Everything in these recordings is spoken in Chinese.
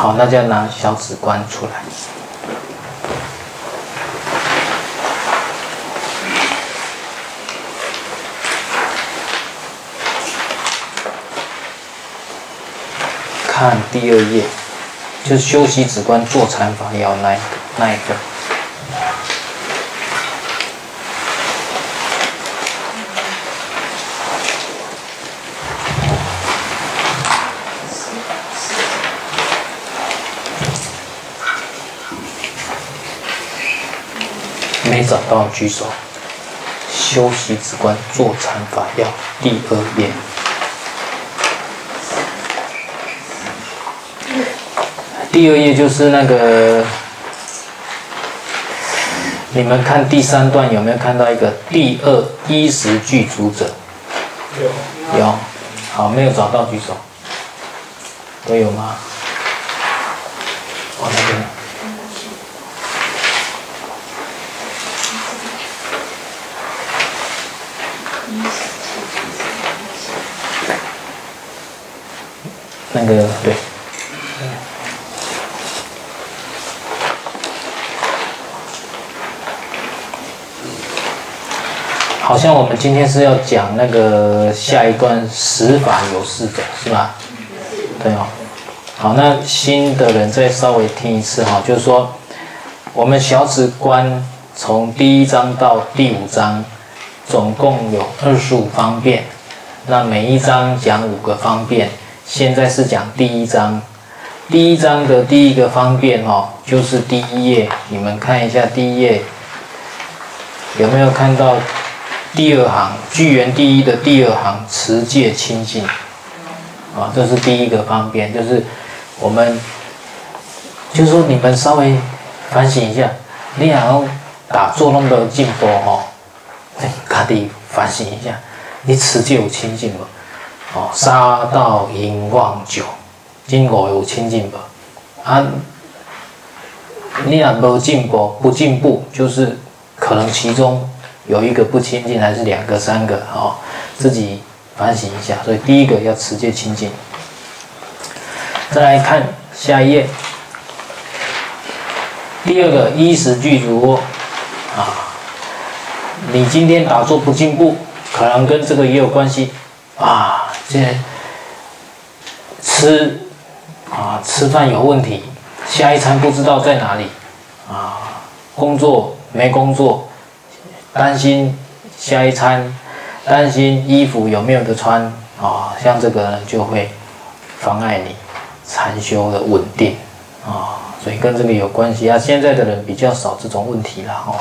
好，那就要拿小指关出来。看第二页，就是休息指关坐禅法要那那一个。没找到举手。修习止观坐禅法要第二页。第二页就是那个，你们看第三段有没有看到一个第二衣食具足者？有，有，好，没有找到举手，都有吗？哦，那边，那个对。好像我们今天是要讲那个下一段十法有四种，是吧？对哦。好，那新的人再稍微听一次哈，就是说我们小止观从第一章到第五章，总共有二十五方便。那每一章讲五个方便，现在是讲第一章。第一章的第一个方便哦，就是第一页，你们看一下第一页有没有看到？第二行，句缘第一的第二行，持戒清净，啊，这是第一个方便，就是我们，就是说你们稍微反省一下，你然后打坐那么的进步哈，哎，家己反省一下，你持戒有清净吗？哦，杀盗淫妄酒，今我有清净吗？啊，你若无进步，不进步，就是可能其中。有一个不清净，还是两个、三个？哦，自己反省一下。所以第一个要持戒清净。再来看下一页，第二个衣食具足啊。你今天打坐不进步，可能跟这个也有关系啊。这吃啊，吃饭有问题，下一餐不知道在哪里啊，工作没工作。担心下一餐，担心衣服有没有得穿啊、像这个呢，就会妨碍你禅修的稳定啊、所以跟这个有关系啊。现在的人比较少这种问题了哦，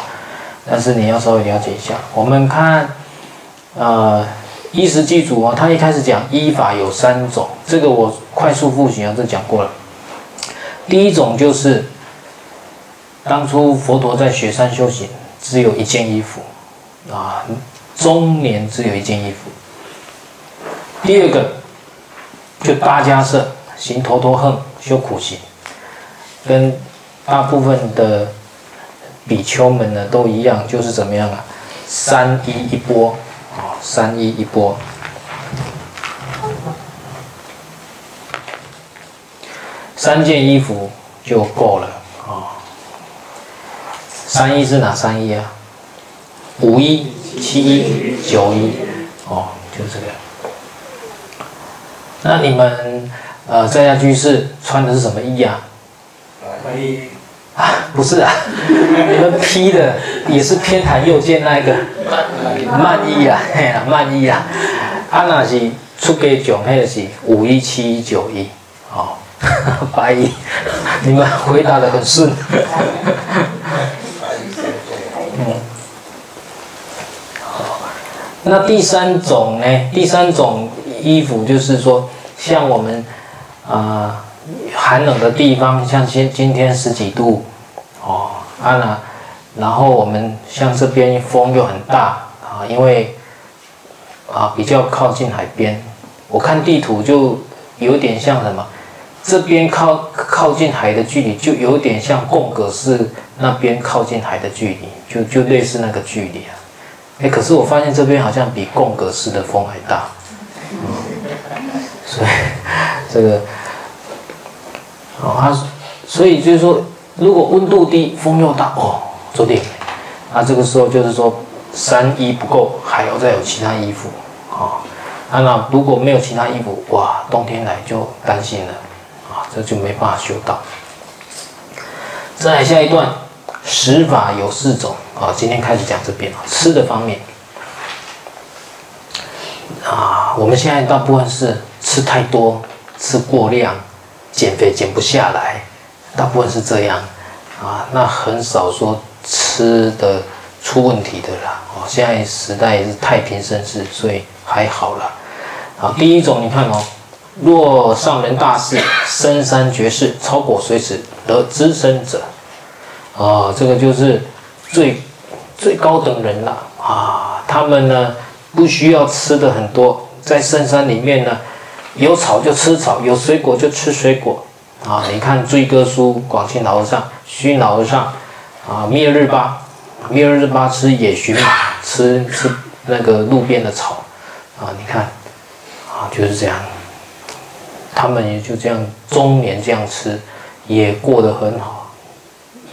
但是你要稍微了解一下。我们看，呃，衣食具足啊，他一开始讲依法有三种，这个我快速复习啊，这讲过了。第一种就是当初佛陀在雪山修行。只有一件衣服，啊，中年只有一件衣服。第二个，就大家是行头陀行修苦行，跟大部分的比丘们呢都一样，就是怎么样啊？三衣一钵，啊，三衣一钵，三件衣服就够了啊。三一是哪三一啊？五一、七一、九一，哦，就这个。那你们呃在家居士穿的是什么衣啊？白衣啊，不是啊，你们披的也是偏袒右肩那一个縵衣啊，嘿啊，縵衣啊。啊，那是出家众，那是五一、七一、九一，哦，白衣。你们回答的很顺。那第三种呢？第三种衣服就是说，像我们啊、寒冷的地方，像今今天十几度哦，啊那，然后我们像这边风又很大啊，因为啊比较靠近海边，我看地图就有点像什么，这边靠靠近海的距离就有点像贡嘎寺那边靠近海的距离，就就类似那个距离啊。哎，可是我发现这边好像比贡嘎寺的风还大，嗯，所以这个哦，它所以就是说，如果温度低，风又大，哦，注定，啊，这个时候就是说，三衣不够，还要再有其他衣服，啊，啊，那如果没有其他衣服，哇，冬天来就担心了，啊，这就没办法修道。再来下一段，食法有四种，啊，今天开始讲这边啊，吃的方面，啊，我们现在大部分是吃太多，吃过量。减肥减不下来，大部分是这样啊，那很少说吃的出问题的啦。哦，现在时代是太平盛世，所以还好啦。好，第一种你看哦，若上人大士、深山绝世、超果随慈得资身者，啊，这个就是最最高等人了啊。他们呢不需要吃的很多，在深山里面呢。有草就吃草，有水果就吃水果，啊！你看追歌书、广钦老和尚、虚老和尚，啊，灭日巴，灭日巴吃野荨麻，吃吃那个路边的草，啊！你看，啊，就是这样，他们也就这样终年这样吃，也过得很好，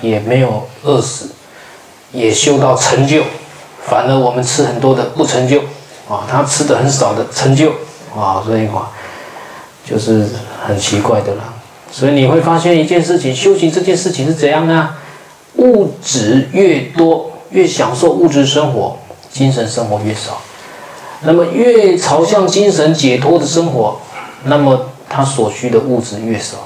也没有饿死，也修到成就，反而我们吃很多的不成就，啊，他吃的很少的成就，啊，所以话。就是很奇怪的啦，所以你会发现一件事情，修行这件事情是怎样啊？物质越多，越享受物质生活，精神生活越少。那么越朝向精神解脱的生活，那么他所需的物质越少。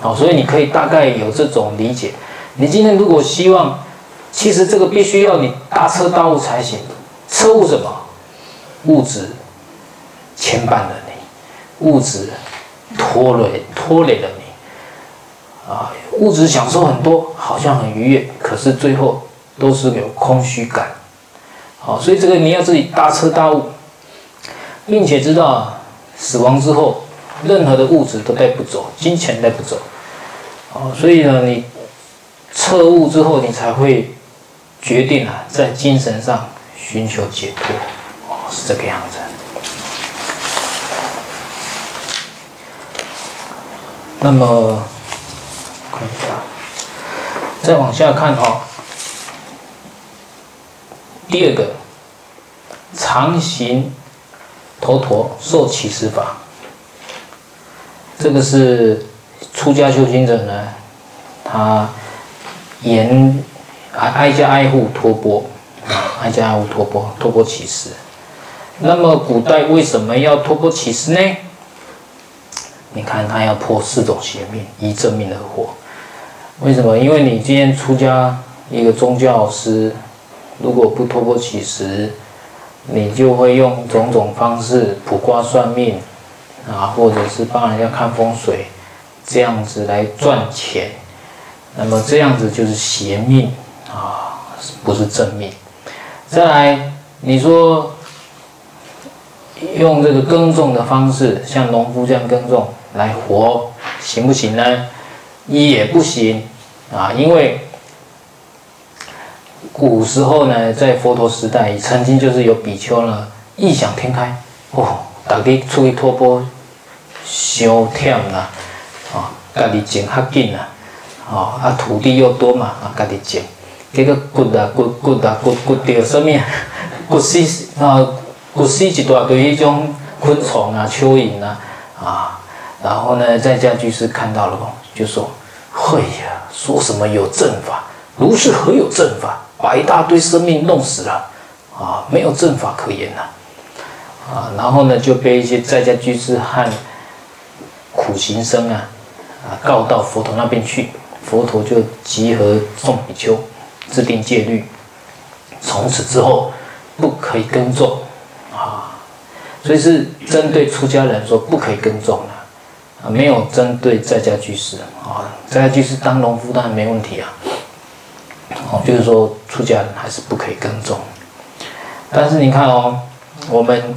好，所以你可以大概有这种理解。你今天如果希望，其实这个必须要你大彻大悟才行。彻悟什么？物质牵绊了你，物质。拖累拖累了你，啊，物质享受很多，好像很愉悦，可是最后都是有空虚感，好，所以这个你要自己大彻大悟，并且知道死亡之后，任何的物质都带不走，金钱带不走，啊，所以呢，你彻悟之后，你才会决定啊，在精神上寻求解脱，哦，是这个样子。那么，看一下，再往下看哈。第二个，常行头陀受乞食法。这个是出家修行者呢，他严挨挨家挨户托钵，挨家挨户托钵，托钵乞食。那么古代为什么要托钵乞食呢？你看他要破四种邪命，依正命而活。为什么？因为你今天出家一个宗教师，如果不托钵乞食，你就会用种种方式卜卦算命啊，或者是帮人家看风水，这样子来赚钱。那么这样子就是邪命啊，不是正命。再来，你说用这个耕种的方式，像农夫这样耕种。来活行不行呢？也不行啊，因为古时候呢，在佛陀时代，曾经就是有比丘呢异想天开哦，大家出去托钵，伤忝啦，啊，家己种较紧啦，啊，啊土地又多嘛，啊，家己种，结果掘啊掘掘啊掘掘到什么？掘死啊，掘死一大堆迄种昆虫啊、蚯蚓啊，啊。然后呢，在家居士看到了，就说：“嘿呀，说什么有正法？如是何有正法？把一大堆生命弄死了，啊，没有正法可言呐，啊！然后呢，就被一些在家居士和苦行僧啊，啊，告到佛陀那边去。佛陀就集合众比丘，制定戒律，从此之后不可以耕种，啊，所以是针对出家人说不可以耕种的。”啊没有针对在家居士啊，在家居士当农夫当然没问题啊。哦，就是说出家人还是不可以耕种。但是你看哦，我们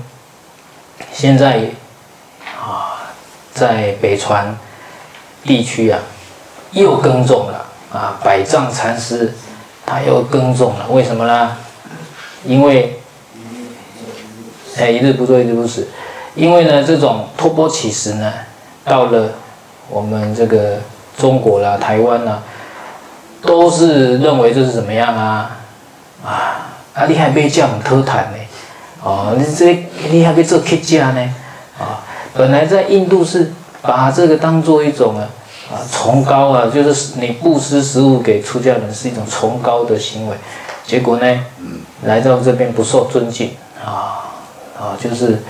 现在啊，在北传地区啊，又耕种了啊，百丈禅师他又耕种了，为什么呢？因为哎，一日不作一日不食，因为呢，这种托钵乞食呢。到了我们这个中国啦、台湾啦，都是认为这是怎么样啊？啊，啊，你还被叫很特坦呢？哦，你这你还被做客家呢？啊，本来在印度是把这个当做一种啊啊崇高啊，就是你布施食物给出家人是一种崇高的行为，结果呢，来到这边不受尊敬啊啊，就是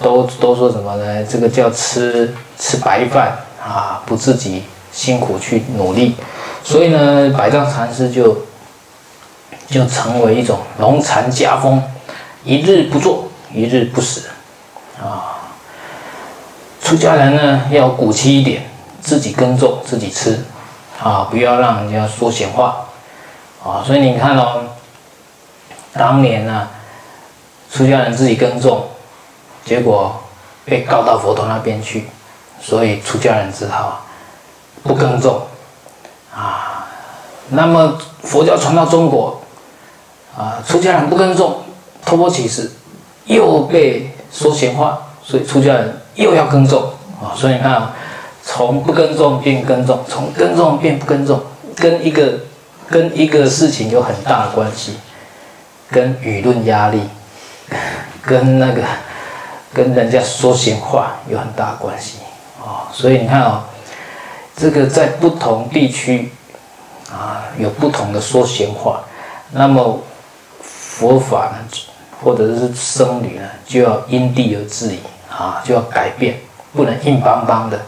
都都说什么呢？这个叫吃吃白饭啊，不自己辛苦去努力，所以呢，百丈禅师就就成为一种农禅家风。一日不做，一日不食，啊！出家人呢要骨气一点，自己耕种，自己吃，啊，不要让人家说闲话，啊！所以你看哦，当年呢，出家人自己耕种，结果被告到佛陀那边去，所以出家人只好不耕种，啊！那么佛教传到中国，啊，出家人不耕种。托钵乞食，又被说闲话，所以出家人又要耕种啊！所以你看啊，从不耕种变耕种，从耕种变不耕种，跟一个跟一个事情有很大的关系，跟舆论压力，跟那个跟人家说闲话有很大的关系啊！所以你看啊，这个在不同地区啊有不同的说闲话，那么佛法呢？或者是僧侣呢，就要因地而制宜啊，就要改变，不能硬邦邦的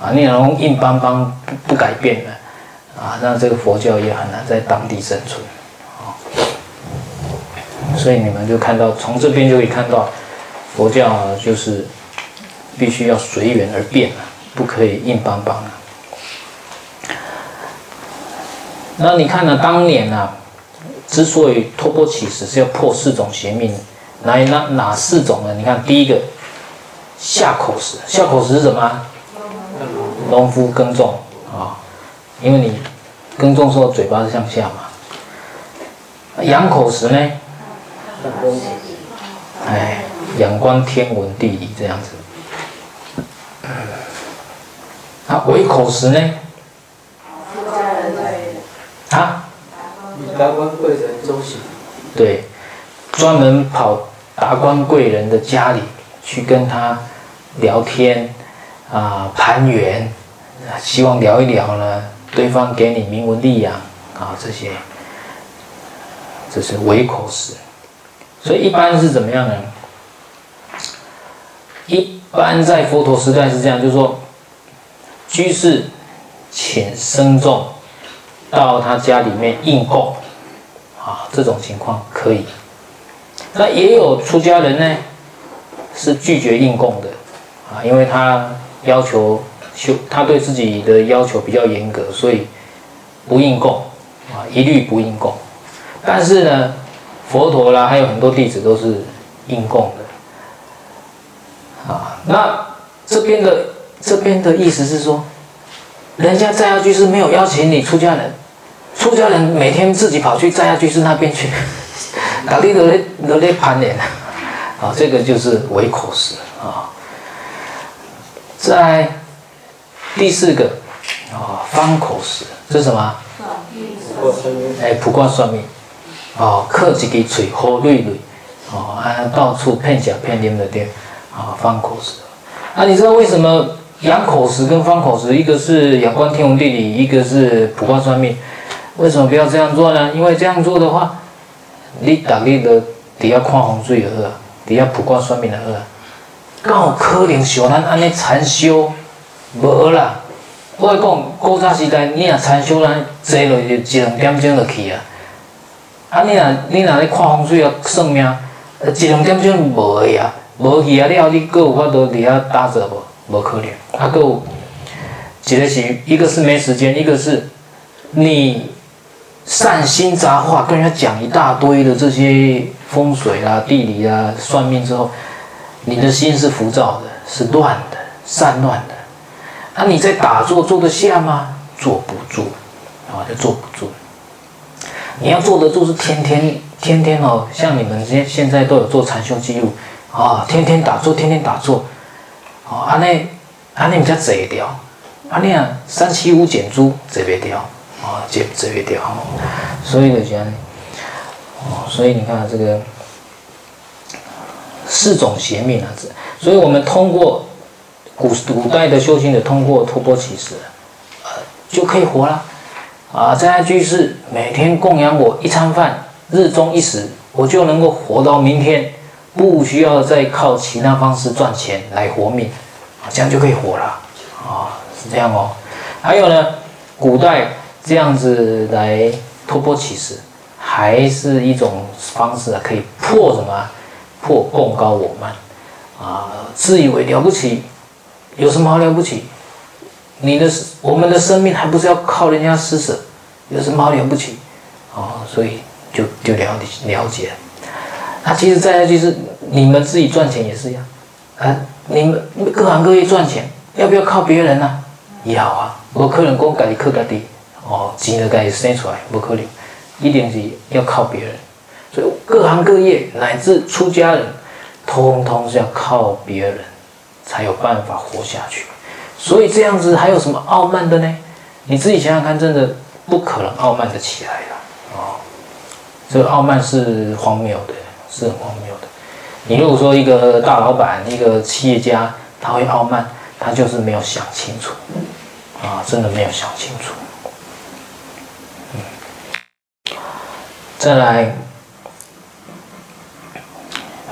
啊。你能硬邦邦不不改变的啊，那这个佛教也很难在当地生存啊。所以你们就看到，从这边就可以看到，佛教就是必须要随缘而变，不可以硬邦邦的。那你看呢？当年呢？之所以托钵乞食是要破四种邪命，哪哪哪四种呢？你看第一个下口食，下口食是什么？农夫耕种啊，因为你耕种时候嘴巴是向下嘛。仰口时呢？哎，仰观天文地理这样子。啊，唯口时呢？啊？达官贵人周行，对，专门跑达官贵人的家里去跟他聊天啊，攀缘，希望聊一聊呢，对方给你名闻利养啊，这些，这是唯口食。所以一般是怎么样呢？一般在佛陀时代是这样，就是说，居士请僧众到他家里面应供。啊，这种情况可以。那也有出家人呢，是拒绝应供的，啊，因为他要求修，他对自己的要求比较严格，所以不应供，啊，一律不应供。但是呢，佛陀啦，还有很多弟子都是应供的，啊，那这边的这边的意思是说，人家在家居士没有邀请你出家人。出家人每天自己跑去在家居士那边去，哪里都在都在攀缘，啊，这个就是唯口食啊。在第四个啊，方口食，这是什么？哎，卜卦算命，哦，刻几个嘴，喝瑞瑞，哦，啊，到处骗假骗灵的店，啊，方口石。啊，你知道为什么仰口石跟方口石，一个是仰观天文地理，一个是卜卦算命？为什么不要这样做呢？因为这样做的话，你打你的底下看风水的好，底下卜卦算命的好，刚好可能像咱安尼禅修，无啦。我讲古早时代，你若参修，咱坐落去一两点钟就去啊。啊，你若你若咧看风水啊，算命，一两点钟无去啊，无去啊了，你搁有法度底下打坐无？无可能。啊，搁有，一个是，一个是没时间，一个是你。善心杂话跟人家讲一大堆的这些风水啦、地理啦、算命之后，你的心是浮躁的，是乱的、散乱的。那你在打坐坐得下吗？坐不住，啊，就坐不住。你要坐得住，是天天天天哦，像你们现现在都有做禅修记录啊，天天打坐，天天打坐，哦，安内安内比较贼掉，啊，你啊，三七五减租，这边掉。啊，这这边掉，所以就这样，哦，所以你看这个四种邪命啊，所以我们通过古古代的修行者，通过托钵乞食，呃，就可以活了啊。在家居士每天供养我一餐饭，日中一食，我就能够活到明天，不需要再靠其他方式赚钱来活命，啊，这样就可以活了啊。是这样哦，还有呢，古代这样子来托钵乞食，还是一种方式啊，可以破什么？破贡高我慢啊，自以为了不起，有什么好了不起？你的我们的生命还不是要靠人家施舍，有什么好了不起？哦，所以就就了了解。那其实再来就是你们自己赚钱也是一样啊，你们各行各业赚钱要不要靠别人呢、啊？要啊，不可能讲家己靠家己哦，钱就家己生出来，不可能，一定是要靠别人。所以各行各业乃至出家人，通通是要靠别人才有办法活下去。所以这样子还有什么傲慢的呢？你自己想想看，真的不可能傲慢的起来了哦。这个傲慢是荒谬的，是很荒谬的。你如果说一个大老板、一个企业家，他会傲慢，他就是没有想清楚。啊，真的没有想清楚。嗯，再来，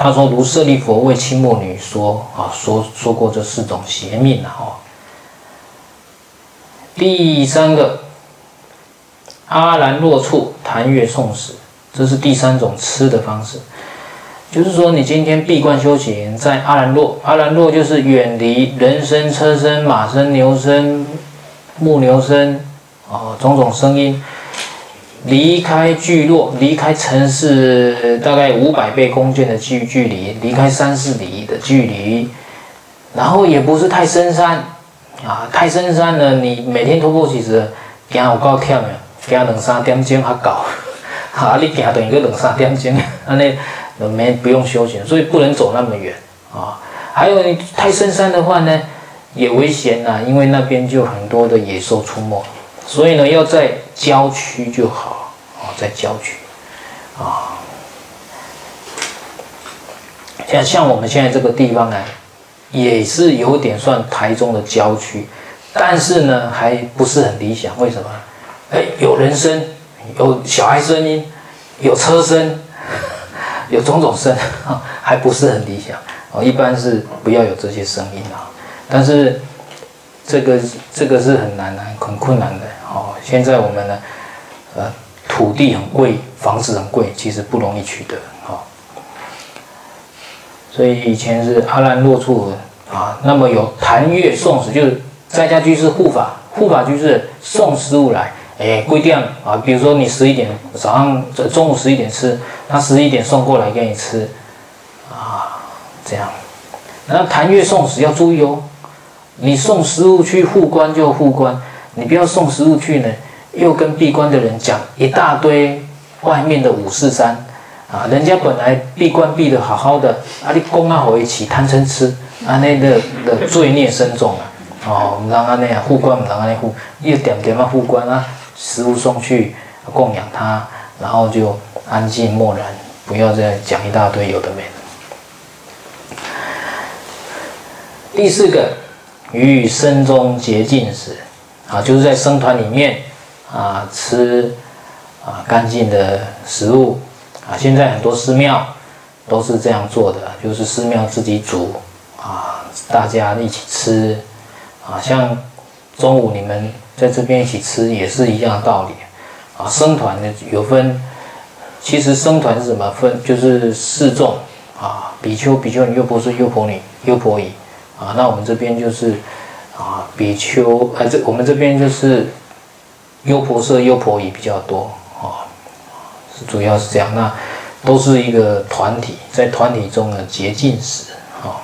他说如舍利弗为清末女说啊，说说过这四种邪命啊。哦，第三个，阿兰若处檀越诵食，这是第三种吃的方式。就是说，你今天闭关修行，在阿兰若，阿兰若就是远离人声、车声、马声、牛声。牧牛声，哦，种种声音，离开聚落，离开城市，大概五百倍弓箭的距距离，离开三四里的距离，然后也不是太深山，啊，太深山呢，你每天徒步其实行有够忝的，行两三点钟还够，啊，你行等于个两三点钟，安尼没不用休息，所以不能走那么远啊。还有你太深山的话呢？也危险呐、啊，因为那边就很多的野兽出没，所以呢，要在郊区就好啊，在郊区啊。像像我们现在这个地方呢，也是有点算台中的郊区，但是呢，还不是很理想。为什么？哎，有人声，有小孩声音，有车声，有种种声，还不是很理想哦。一般是不要有这些声音啊。但是，这个这个是很难的，很困难的。现在我们呢，呃，土地很贵，房子很贵，其实不容易取得哦。所以以前是阿兰若处啊，那么有檀越诵食，就是在家居士护法，护法居士送食物来，哎，规定啊，比如说你十一点早上中午十一点吃，他十一点送过来给你吃，啊，这样。那檀越诵食要注意哦。你送食物去护关就护关，你不要送食物去呢，又跟闭关的人讲一大堆外面的五四三啊，人家本来闭关闭得好好的，啊你供啊回一起贪嗔痴，啊那个的罪孽深重啊，哦，唔让他那样护关，唔让他那护，一点点嘛护关啊，食物送去供养他，然后就安静默然，不要再讲一大堆有的没的。第四个。于僧中洁净时，啊，就是在僧团里面啊吃啊干净的食物啊。现在很多寺庙都是这样做的，就是寺庙自己煮啊，大家一起吃啊。像中午你们在这边一起吃也是一样的道理啊。僧团呢有分，其实僧团是什么分？就是四众啊，比丘、比丘尼、优婆塞、优婆女、优婆夷。啊，那我们这边就是啊，比丘，啊，这我们这边就是优婆塞、优婆夷比较多啊，是主要是这样。那都是一个团体，在团体中的，洁净食啊，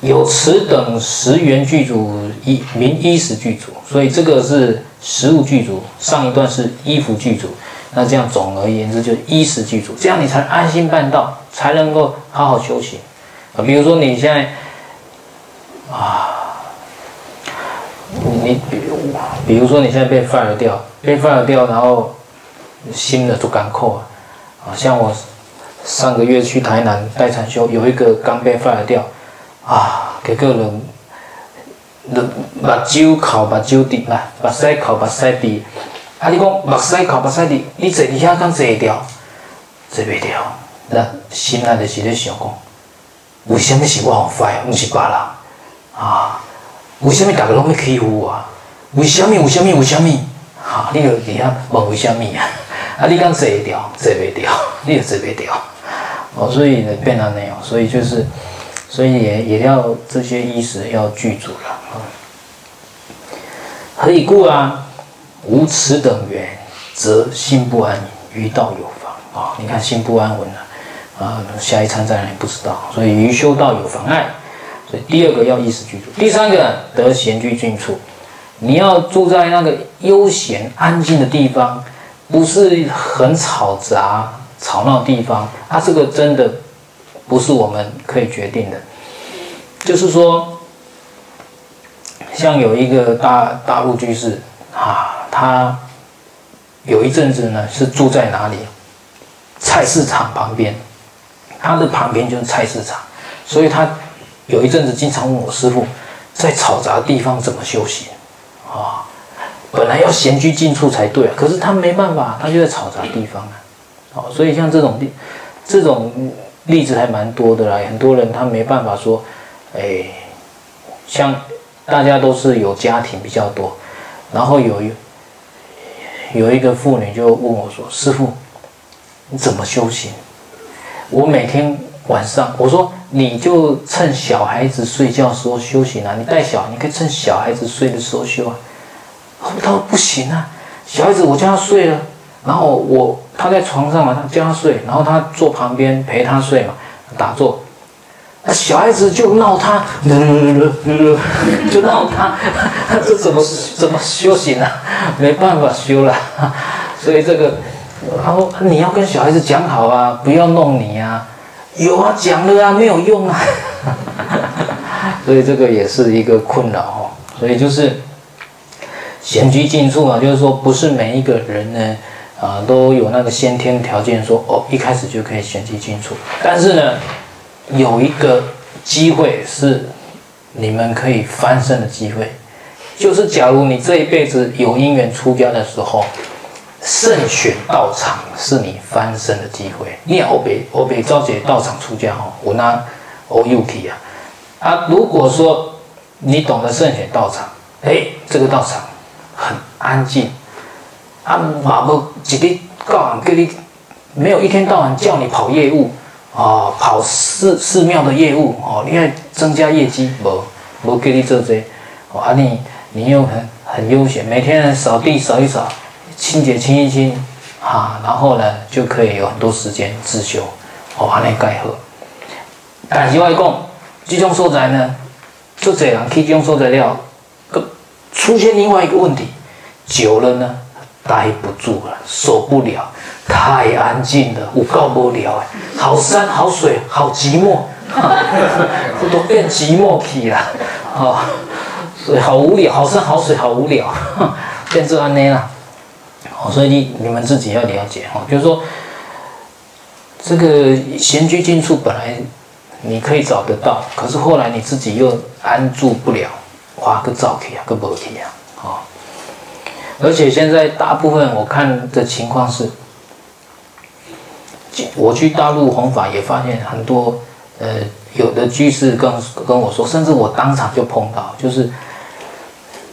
有此等十缘具足，一名衣食具足，所以这个是食物具足，上一段是衣服具足，那这样总而言之就衣食具足，这样你才安心办道，才能够好好修行。啊，比如说你现在啊，你比如比如说你现在被 fire 掉，被 fire 掉，然后新的就赶扣啊，啊，像我上个月去台南待产修，有一个刚被 fire 掉，啊，给个人，目睭口目睭滴啦，目屎口目屎滴，啊，你讲目屎口目屎滴，你坐底下敢坐得掉？坐袂掉，那心内就是咧想讲，为什么是我好 fire，不是别人啊？为什么大家拢要欺负我？为什么？为什么？为什么？哈，你就底下问为什么啊？啊，你敢坐会掉？坐袂掉？你就坐袂掉。哦，所以呢，变成那样，所以就是，所以也也要这些意识要具足了啊。何以故啊？无此等缘，则心不安，于道有妨啊！你看心不安稳了啊，下一餐在哪里不知道，所以于修道有妨碍。所以第二个要意识具足，第三个得闲居静处。你要住在那个悠闲安静的地方，不是很吵杂吵闹地方。啊，这个真的不是我们可以决定的。就是说，像有一个大大陆居士啊，他有一阵子呢是住在哪里？菜市场旁边，他的旁边就是菜市场，所以他。有一阵子，经常问我师傅，在嘈杂地方怎么修行？啊，本来要闲居静处才对啊，可是他没办法，他就在嘈杂地方啊。哦，所以像这种例，这种例子还蛮多的啦。很多人他没办法说，哎，像大家都是有家庭比较多，然后有一有一个妇女就问我说：“师傅，你怎么修行？我每天。”晚上，我说你就趁小孩子睡觉时候修行啊！你带小，你可以趁小孩子睡的时候修啊。他说不行啊，小孩子我叫他睡了，然后我他在床上嘛，他叫他睡，然后他坐旁边陪他睡嘛，打坐。那小孩子就闹他，就闹他，这怎么怎么修行啊？没办法修了。所以这个，他说你要跟小孩子讲好啊，不要弄你啊。有啊，讲了啊，没有用啊，所以这个也是一个困扰哦。所以就是闲居静处啊，就是说不是每一个人呢啊都有那个先天条件说哦一开始就可以闲居静处。但是呢，有一个机会是你们可以翻身的机会，就是假如你这一辈子有因缘出家的时候。慎选道场是你翻身的机会。你也欧北欧北招姐道场出家哈，我拿欧 UK 啊啊！如果说你懂得慎选道场，哎，这个道场很安静，啊，马不几滴告诉你，没有一天到晚叫你跑业务啊，跑寺寺庙的业务哦，你要增加业绩，不不给你做这，啊你你又很很悠闲，每天扫地扫一扫。清洁清一清，啊，然后呢就可以有很多时间自修，哦，安尼盖好。但是我讲，这种所在呢，这这样去这种所在了，出现另外一个问题，久了呢，待不住了，受不了，太安静了，有够无聊哎，好山好水好寂寞，这 都变寂寞去了，啊，所以好无聊，好山好水好无聊，变做安尼所以你你们自己要了解哈，就是说，这个闲居静处本来你可以找得到，可是后来你自己又安住不了，哇，个早起啊，个不起啊，啊！而且现在大部分我看的情况是，我去大陆弘法也发现很多，呃，有的居士跟跟我说，甚至我当场就碰到，就是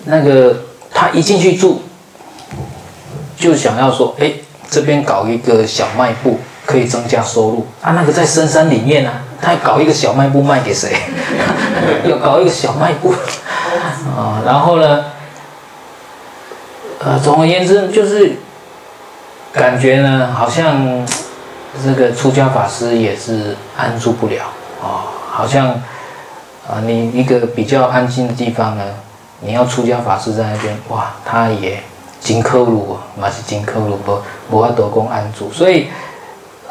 那个他一进去住。就想要说，哎，这边搞一个小卖部，可以增加收入啊。那个在深山里面呢、啊，他搞一个小卖部卖给谁？要搞一个小卖部啊。然后呢，呃，总而言之，就是感觉呢，好像这个出家法师也是安住不了啊。好像啊，你一个比较安静的地方呢，你要出家法师在那边，哇，他也。金科鲁嘛是金科鲁，不不要多功安住，所以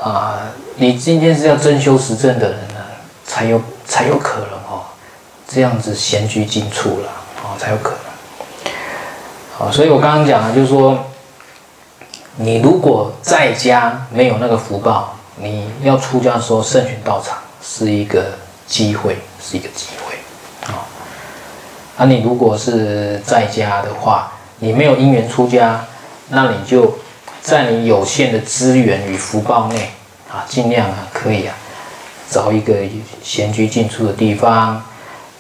啊、你今天是要真修实证的人呢，才有才有可能哦，这样子闲居静处了哦，才有可能。好，所以我刚刚讲的就是说，你如果在家没有那个福报，你要出家的时候慎选道场是一个机会，是一个机会啊。啊，你如果是在家的话，你没有因缘出家，那你就在你有限的资源与福报内啊，尽量啊可以啊找一个闲居静处的地方。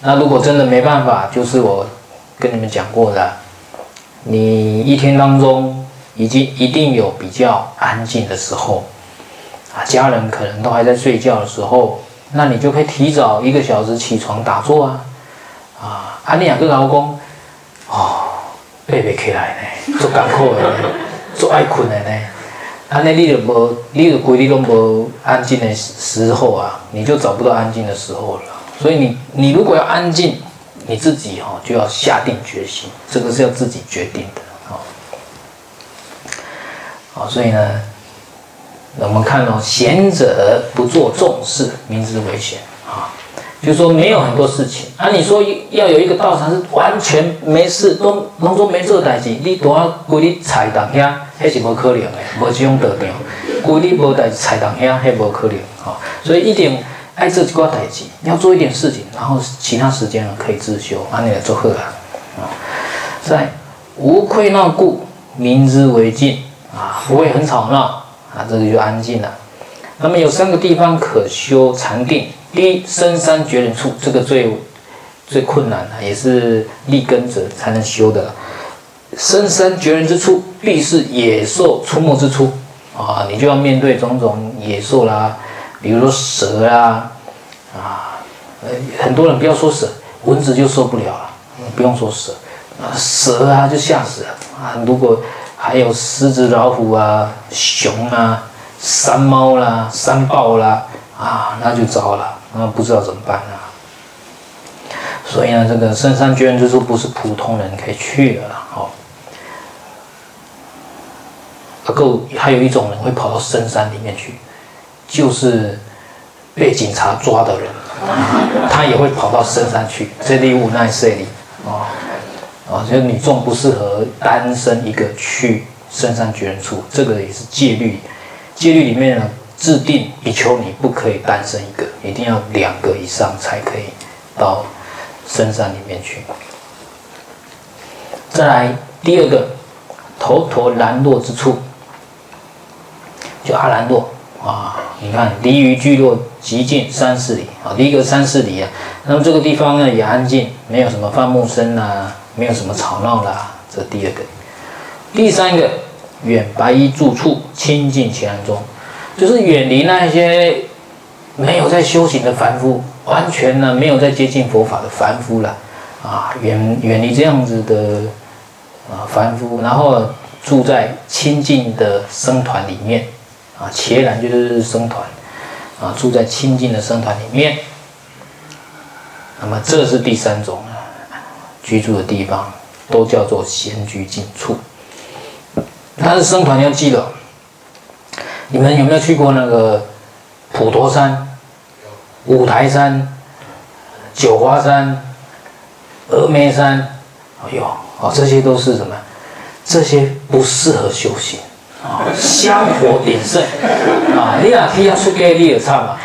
那如果真的没办法，就是我跟你们讲过的，你一天当中已经一定有比较安静的时候啊，家人可能都还在睡觉的时候，那你就可以提早一个小时起床打坐啊啊！安利亚跟老公哦，背不起来呢，做艰苦的呢，做爱困的呢，安尼你就无，你就规日拢无安静的时候啊，你就找不到安静的时候了。所以你你如果要安静，你自己哈就要下定决心，这个是要自己决定的啊。好，所以呢，我们看到贤者不做重事，名之为闲啊。就是说没有很多事情啊。你说要有一个道场是完全没事，都拢做没做代志，你都要规日菜当遐，那是无可能的，无这种道场。规日无代志菜当遐，那无可能啊。所以一定。爱做几挂代志，要做一点事情，然后其他时间可以自修，安尼来做好啊。啊，在无愧那故，明之为静啊，不会很吵闹啊，这个就安静了。那么有三个地方可修禅定，第一，深山绝人处，这个最最困难的，也是立根者才能修的。深山绝人之处，必是野兽出没之处啊，你就要面对种种野兽啦。比如说蛇啊，啊，很多人不要说蛇，蚊子就受不了了，不用说蛇，啊，蛇啊就吓死了啊！如果还有狮子、老虎啊、熊啊、山猫啦、山豹啦，啊，那就糟了，那不知道怎么办啊！所以呢，这个深山绝人之处不是普通人可以去的了，哦。不够还有一种人会跑到深山里面去。就是被警察抓的人，他也会跑到深山去。这里无奈这里啊啊，就是女众不适合单身一个去深山绝人处，这个也是戒律。戒律里面呢，制定比丘尼不可以单身一个，一定要两个以上才可以到深山里面去。再来第二个，头陀兰若之处，就阿兰若。啊，你看离于聚落极近三四里啊，离个三四里啊。那么这个地方呢也安静，没有什么放牧声啊，没有什么吵闹啦。这第二个，第三个，远白衣住处，清净其安中，就是远离那些没有在修行的凡夫，完全呢没有在接近佛法的凡夫了啊，远远离这样子的啊凡夫，然后住在清净的僧团里面。啊，伽蓝就是僧团，啊，住在清净的僧团里面。那么这是第三种啊居住的地方，都叫做闲居静处。但是僧团要记得，你们有没有去过那个普陀山、五台山、九华山、峨眉山？哎呦，哦，这些都是什么？这些不适合修行。啊，香火鼎盛啊！你若去遐出家，你就惨啊！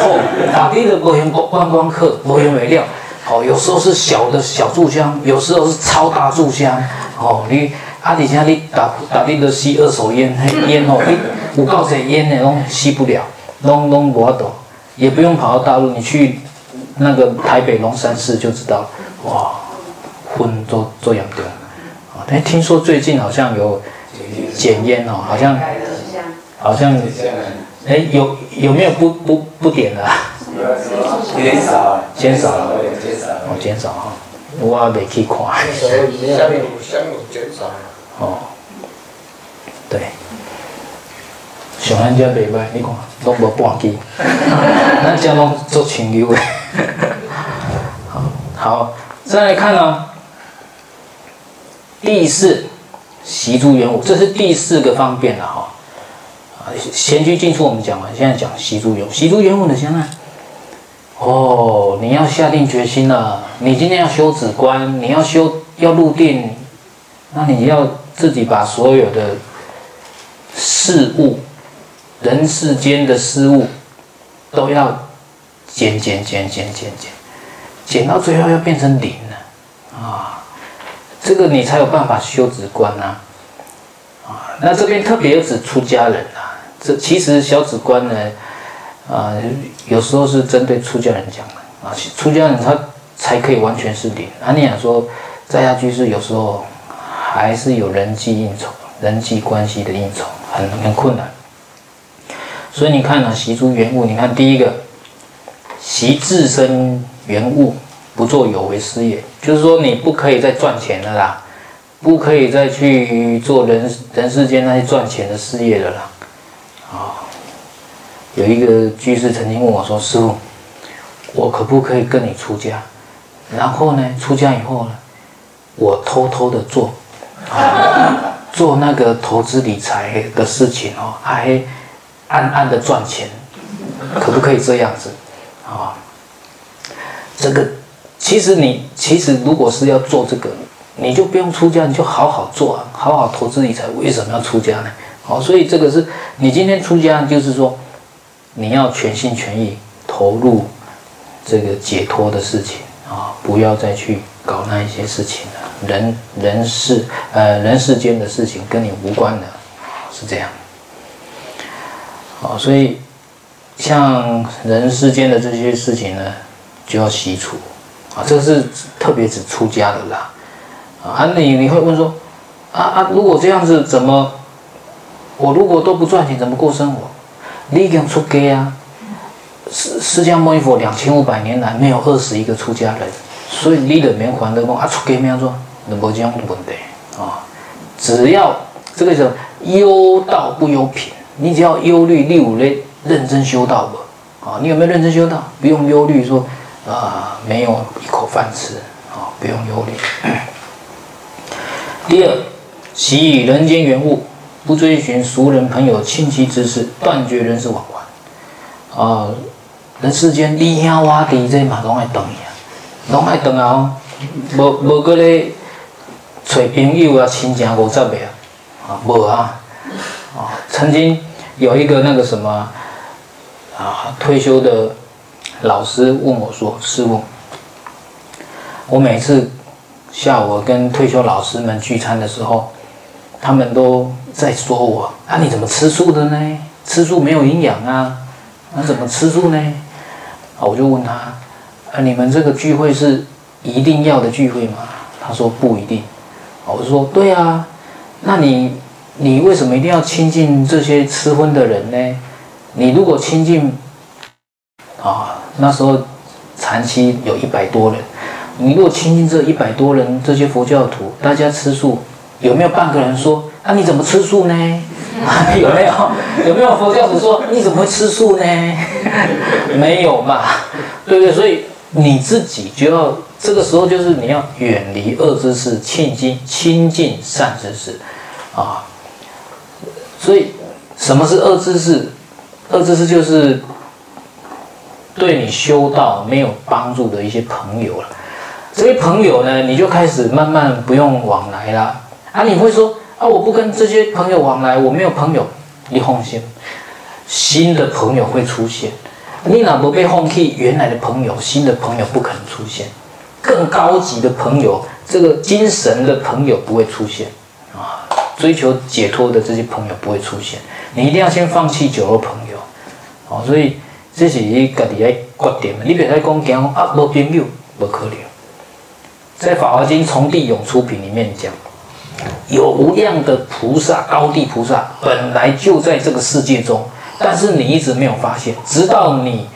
吼、哦，大地的无用观光客，无用为料。哦，有时候是小的小炷香，有时候是超大炷香。哦，你啊，而且你打打地的吸二手烟，烟哦，你有够侪烟的拢吸不了，拢拢无法度，也不用跑到大陆，你去那个台北龙山寺就知道。哇，昏都都严重啊！但听说最近好像有。减烟哦，好像，好像，哎、欸，有有没有不不不点的？减少，减少，哦，减少哈，我也未去看。哦，对，上咱遮袂歹，你看，拢无半支，咱遮拢做清幽的。好，好，再来看哦，第四。习诸缘物，这是第四个方便了哈。啊，闲居进出我们讲完，现在讲习诸缘物。习诸缘物呢，现在哦，你要下定决心了。你今天要修止观，你要修要入定，那你要自己把所有的事物、人世间的事物都要减减减减减减，减到最后要变成零了啊！这个你才有办法修止观呐啊！那这边特别指出家人啊，这其实小止观呢啊，有时候是针对出家人讲的啊，出家人他才可以完全是零。按理讲说，在家居士有时候。还是有人际应酬、人际关系的应酬，很很困难。所以你看呢、啊，习诸缘物，你看第一个，习自身缘物，不做有为事业，就是说你不可以再赚钱了啦，不可以再去做人人世间那些赚钱的事业了啦。啊、有一个居士曾经问我说：“师父，我可不可以跟你出家？然后呢，出家以后呢，我偷偷的做。”啊做那个投资理财的事情哦，还暗暗的赚钱，可不可以这样子啊？这个其实你其实如果是要做这个，你就不用出家，你就好好做啊，好好投资理财。为什么要出家呢？好，所以这个是你今天出家，就是说你要全心全意投入这个解脱的事情啊，不要再去搞那一些事情了。人人世呃人世间的事情跟你无关的，是这样。好，所以像人世间的这些事情呢，就要习除啊。这是特别指出家的啦。啊，你你会问说，啊啊，如果这样子，怎么我如果都不赚钱，怎么过生活？你已经出家啊。释释迦牟尼佛两千五百年来没有二十一个出家人，所以你的免还的讲啊，出家没有做。没这样的问题啊，只要这个叫忧道不忧品，你只要忧虑，你有在认真修道不？啊，你有没有认真修道？不用忧虑说啊，没有一口饭吃啊，不用忧虑。第二，习以人间缘物，不追寻熟人朋友亲戚之事，断绝人事往还。啊，人世间你兄我弟这嘛拢爱断呀，拢爱断啊，无无个咧。找朋友啊，亲情五十个啊，啊，无啊，啊，曾经有一个那个什么啊，退休的老师问我说：“师父，我每次下午跟退休老师们聚餐的时候，他们都在说我啊，你怎么吃素的呢？吃素没有营养啊，那怎么吃素呢？”啊，我就问他：“啊，你们这个聚会是一定要的聚会吗？”他说：“不一定。”我说对啊，那你你为什么一定要亲近这些吃荤的人呢？你如果亲近啊，那时候禅期有一百多人，你如果亲近这一百多人，这些佛教徒，大家吃素，有没有半个人说啊，你怎么吃素呢？有没有？有没有佛教徒说你怎么会吃素呢？没有嘛，对不对？所以你自己就要。这个时候就是你要远离恶知识，亲近亲近善知识，啊，所以什么是恶知识？恶知识就是对你修道没有帮助的一些朋友了。这些朋友呢，你就开始慢慢不用往来了。啊，你会说啊，我不跟这些朋友往来，我没有朋友。你放心，新的朋友会出现。你哪不被放弃？原来的朋友，新的朋友不可能出现。更高级的朋友，这个精神的朋友不会出现啊，追求解脱的这些朋友不会出现。你一定要先放弃酒肉朋友，哦，所以这是你自己要决定。你别再讲讲啊，没朋友，不可能。在《法华经·从地涌出品》里面讲，有无量的菩萨，高地菩萨本来就在这个世界中，但是你一直没有发现，直到你。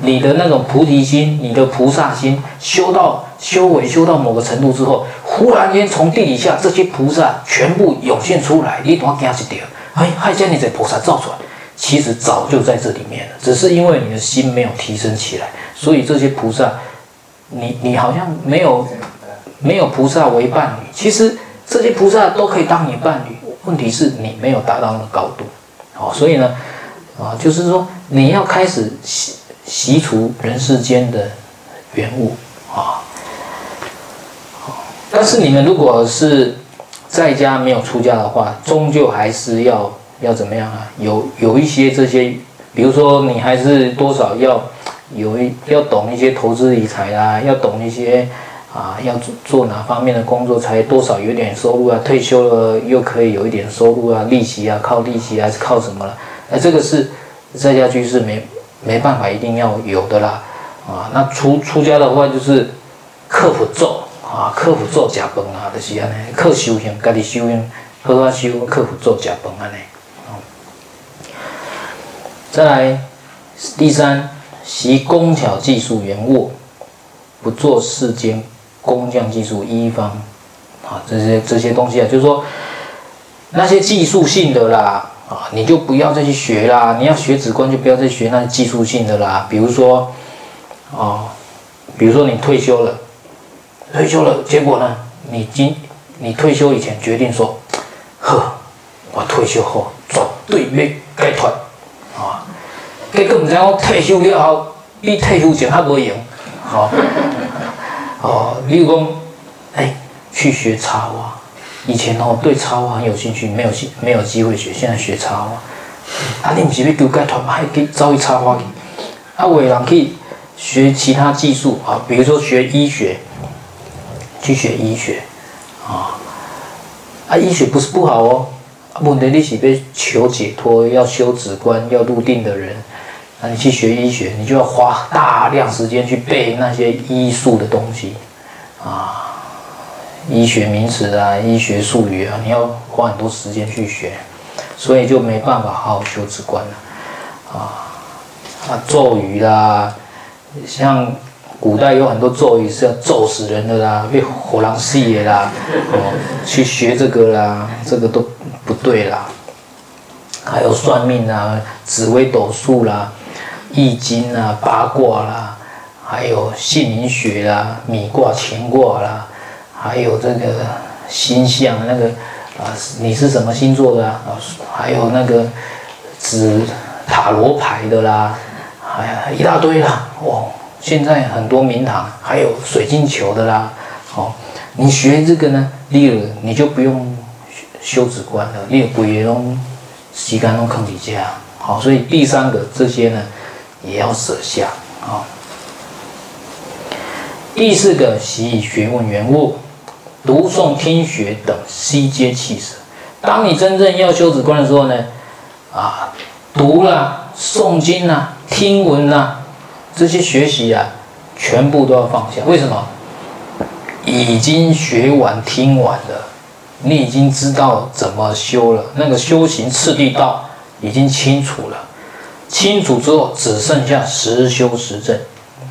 你的那种菩提心，你的菩萨心修到修为修到某个程度之后，忽然间从地底下这些菩萨全部涌现出来，你多惊一点，哎，还将你这菩萨造出来，其实早就在这里面了，只是因为你的心没有提升起来，所以这些菩萨，你你好像没有没有菩萨为伴侣，其实这些菩萨都可以当你伴侣，问题是你没有达到那个高度，好，所以呢，啊，就是说你要开始。习除人世间的缘物啊，但是你们如果是在家没有出家的话，终究还是要要怎么样啊？有有一些这些，比如说你还是多少要有一要懂一些投资理财啊，要懂一些啊，要做做哪方面的工作才多少有点收入啊？退休了又可以有一点收入啊？利息啊，靠利息还是靠什么了？那，这个是在家居士没没办法一定要有的啦。啊，那出出家的话就是克服咒。啊，克服做食饭啊，就是安尼，靠修行，家己修行，好好修，克服做食饭安尼。再来，第三，习工巧技术圆物，不做世间工匠技术一方。啊，这些这些东西啊，就是说那些技术性的啦，啊，你就不要再去学啦。你要学止观，就不要再学那些技术性的啦。比如说，啊，比如说你退休了。退休了，结果呢？你今你退休以前决定说，呵，我退休后绝对要解脱啊！结果唔知我退休了后，比退休前还无用，好。比如讲，哎，去学插花，以前哦对插花很有兴趣，没有机没有机会学，现在学插花。啊，你唔是要求解脱吗？还可以走去插花去。啊，有的人可以学其他技术啊，比如说学医学。去学医学，啊，啊，医学不是不好哦。问题你是被求解脱，要修止观，要入定的人，那你去学医学，你就要花大量时间去背那些医术的东西，啊，医学名词啊，医学术语啊，你要花很多时间去学，所以就没办法好好修止观了，啊，啊，咒语啦，像。古代有很多咒语是要咒死人的啦，被火狼戏的啦，哦，去学这个啦，这个都不对啦。还有算命啊，紫微斗数啦，易经啊，八卦啦，还有姓名学啦，米卦、乾卦啦，还有这个星象那个啊，你是什么星座的啊？还有那个指塔罗牌的啦，还有一大堆啦，哦。现在很多名堂还有水晶球的啦，哦，你学这个呢，例如你就不用修止观了，例如鬼龙时间都坑底下，好，所以第三个这些呢也要舍下啊。第四个习以学问圆握，读诵听学等悉皆弃舍。当你真正要修止观的时候呢，啊，读了诵经啊，听闻啊。这些学习啊，全部都要放下。为什么？已经学完、听完了，你已经知道怎么修了。那个修行次第道已经清楚了，清楚之后只剩下实修实证。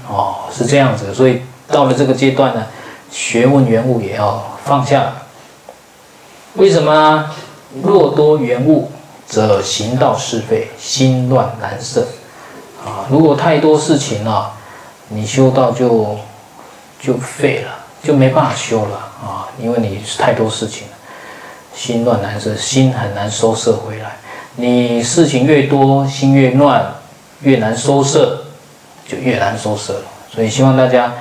哦，是这样子。所以到了这个阶段呢，学问圆悟也要放下。为什么？若多圆悟，则行道事废，心乱难摄。啊，如果太多事情了，你修道就就废了，就没办法修了啊！因为你太多事情了，心乱难摄，心很难收摄回来。你事情越多，心越乱，越难收摄，就越难收摄了。所以希望大家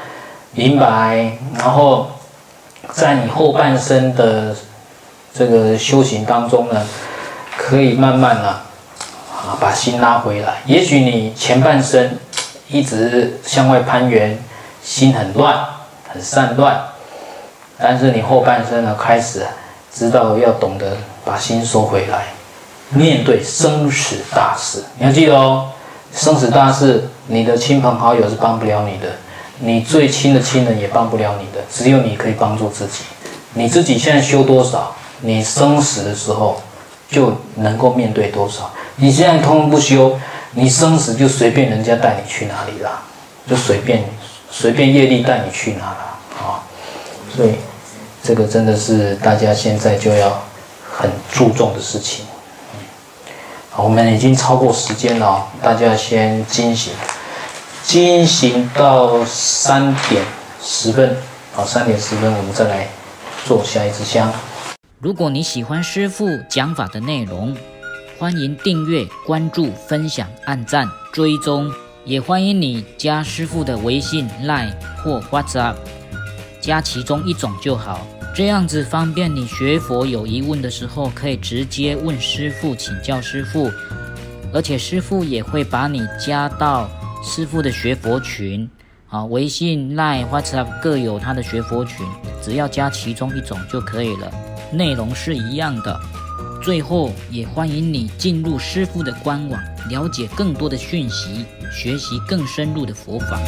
明白，然后在你后半生的这个修行当中呢，可以慢慢的。啊，把心拉回来。也许你前半生一直向外攀缘，心很乱，很散乱。但是你后半生呢，开始知道要懂得把心收回来，面对生死大事。你要记得哦，生死大事，你的亲朋好友是帮不了你的，你最亲的亲人也帮不了你的，只有你可以帮助自己。你自己现在修多少，你生死的时候就能够面对多少。你现在通不修，你生死就随便人家带你去哪里了，就随便随便业力带你去哪了啊！所以这个真的是大家现在就要很注重的事情。我们已经超过时间了，大家先进行，进行到三点十分，好，三点十分我们再来做下一支香。如果你喜欢师父讲法的内容，欢迎订阅、关注、分享、按赞、追踪，也欢迎你加师父的微信、Line 或 WhatsApp，加其中一种就好。这样子方便你学佛有疑问的时候，可以直接问师傅请教师傅，而且师傅也会把你加到师傅的学佛群，啊，微信、Line、WhatsApp 各有他的学佛群，只要加其中一种就可以了，内容是一样的。最后也欢迎你进入师父的官网，了解更多的讯息，学习更深入的佛法。